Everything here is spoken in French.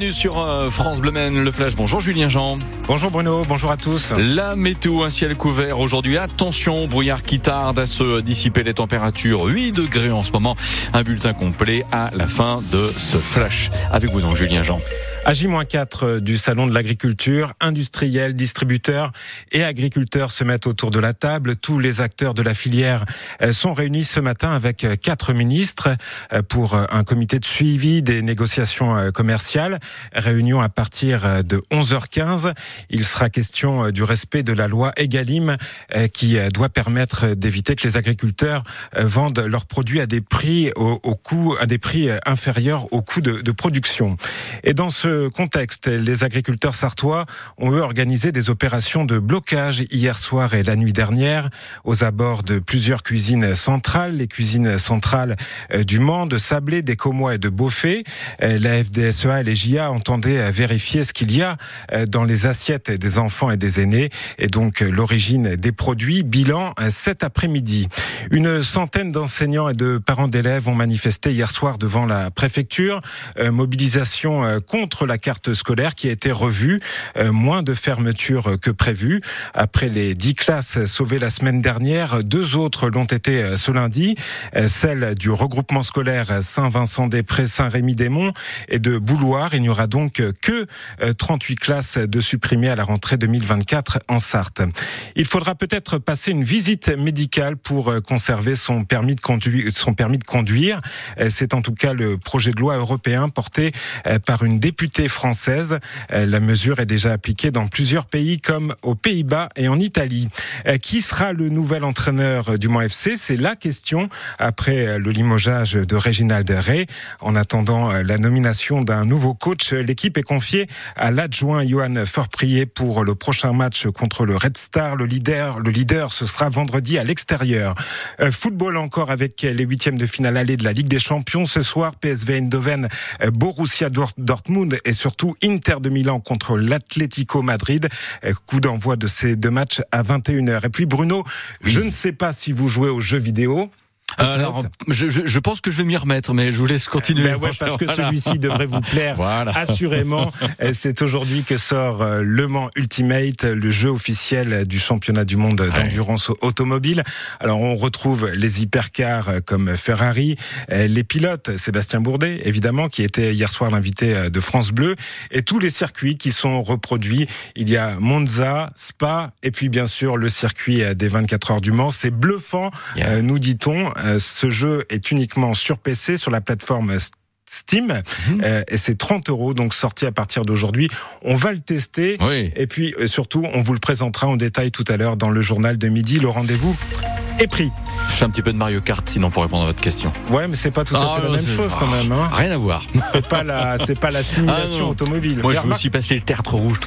Bienvenue sur euh, France Bleu Maine, le Flash. Bonjour Julien Jean. Bonjour Bruno, bonjour à tous. La météo, un ciel couvert aujourd'hui. Attention, brouillard qui tarde à se dissiper les températures. 8 degrés en ce moment. Un bulletin complet à la fin de ce Flash. Avec vous donc Julien Jean. À J-4 du Salon de l'Agriculture, industriels, distributeurs et agriculteurs se mettent autour de la table. Tous les acteurs de la filière euh, sont réunis ce matin avec euh, quatre ministres euh, pour un comité de suivi des négociations commerciales. Réunion à partir de 11h15. Il sera question du respect de la loi Egalim qui doit permettre d'éviter que les agriculteurs vendent leurs produits à des prix au, coût, à des prix inférieurs au coût de, de production. Et dans ce contexte, les agriculteurs sartois ont eux organisé des opérations de blocage hier soir et la nuit dernière aux abords de plusieurs cuisines centrales, les cuisines centrales euh, du Mans, de Sablé, des Comois et de Beaufait. Euh, la FDSEA et les JA entendaient euh, vérifier ce qu'il y a dans les assiettes des enfants et des aînés et donc l'origine des produits. Bilan cet après-midi. Une centaine d'enseignants et de parents d'élèves ont manifesté hier soir devant la préfecture. Mobilisation contre la carte scolaire qui a été revue. Euh, moins de fermetures que prévu. Après les dix classes sauvées la semaine dernière, deux autres l'ont été euh, ce lundi. Euh, celle du regroupement scolaire Saint-Vincent-des-Prés, Saint-Rémy-des-Monts et de Bouloir. Il n'y aura donc que 38 classes de supprimées à la rentrée 2024 en Sarthe. Il faudra peut-être passer une visite médicale pour conserver son permis de conduire. Son permis de conduire. C'est en tout cas le projet de loi européen porté par une députée française. Euh, la mesure est déjà appliquée dans plusieurs pays comme aux Pays-Bas et en Italie. Euh, qui sera le nouvel entraîneur du Mans FC C'est la question après euh, le limogeage de Réginald Ray. En attendant la nomination d'un nouveau coach, l'équipe est confiée à l'adjoint Johan Forprier pour le prochain match contre le Red Star. Le leader, le leader, ce sera vendredi à l'extérieur. Football encore avec les huitièmes de finale allée de la Ligue des Champions ce soir. PSV Eindhoven, Borussia Dortmund et surtout Inter de Milan contre l'Atlético Madrid. Euh, coup d'envoi de ces deux matchs à 21h. Et puis Bruno, je ne sais pas si vous jouez aux jeux vidéo. Alors, je, je, pense que je vais m'y remettre, mais je vous laisse continuer. Ben ouais, parce que celui-ci devrait vous plaire assurément. C'est aujourd'hui que sort euh, Le Mans Ultimate, le jeu officiel du championnat du monde d'endurance automobile. Alors, on retrouve les hypercars euh, comme Ferrari, euh, les pilotes, Sébastien Bourdet, évidemment, qui était hier soir l'invité de France Bleu, et tous les circuits qui sont reproduits. Il y a Monza, Spa, et puis bien sûr le circuit des 24 heures du Mans. C'est bluffant, nous dit-on. Euh, ce jeu est uniquement sur PC sur la plateforme Steam mhm. euh, et c'est 30 euros donc sorti à partir d'aujourd'hui. On va le tester et puis euh, surtout on vous le présentera en détail tout à l'heure dans le journal de midi. Le rendez-vous est pris. Je fais un petit peu de Mario Kart sinon pour répondre à votre question. Ouais, mais c'est pas tout à ah, fait la même chose quand même. Hein. Rien à voir. C'est pas la, c'est pas la simulation ah, automobile. Moi, je veux aussi passer le tertre rouge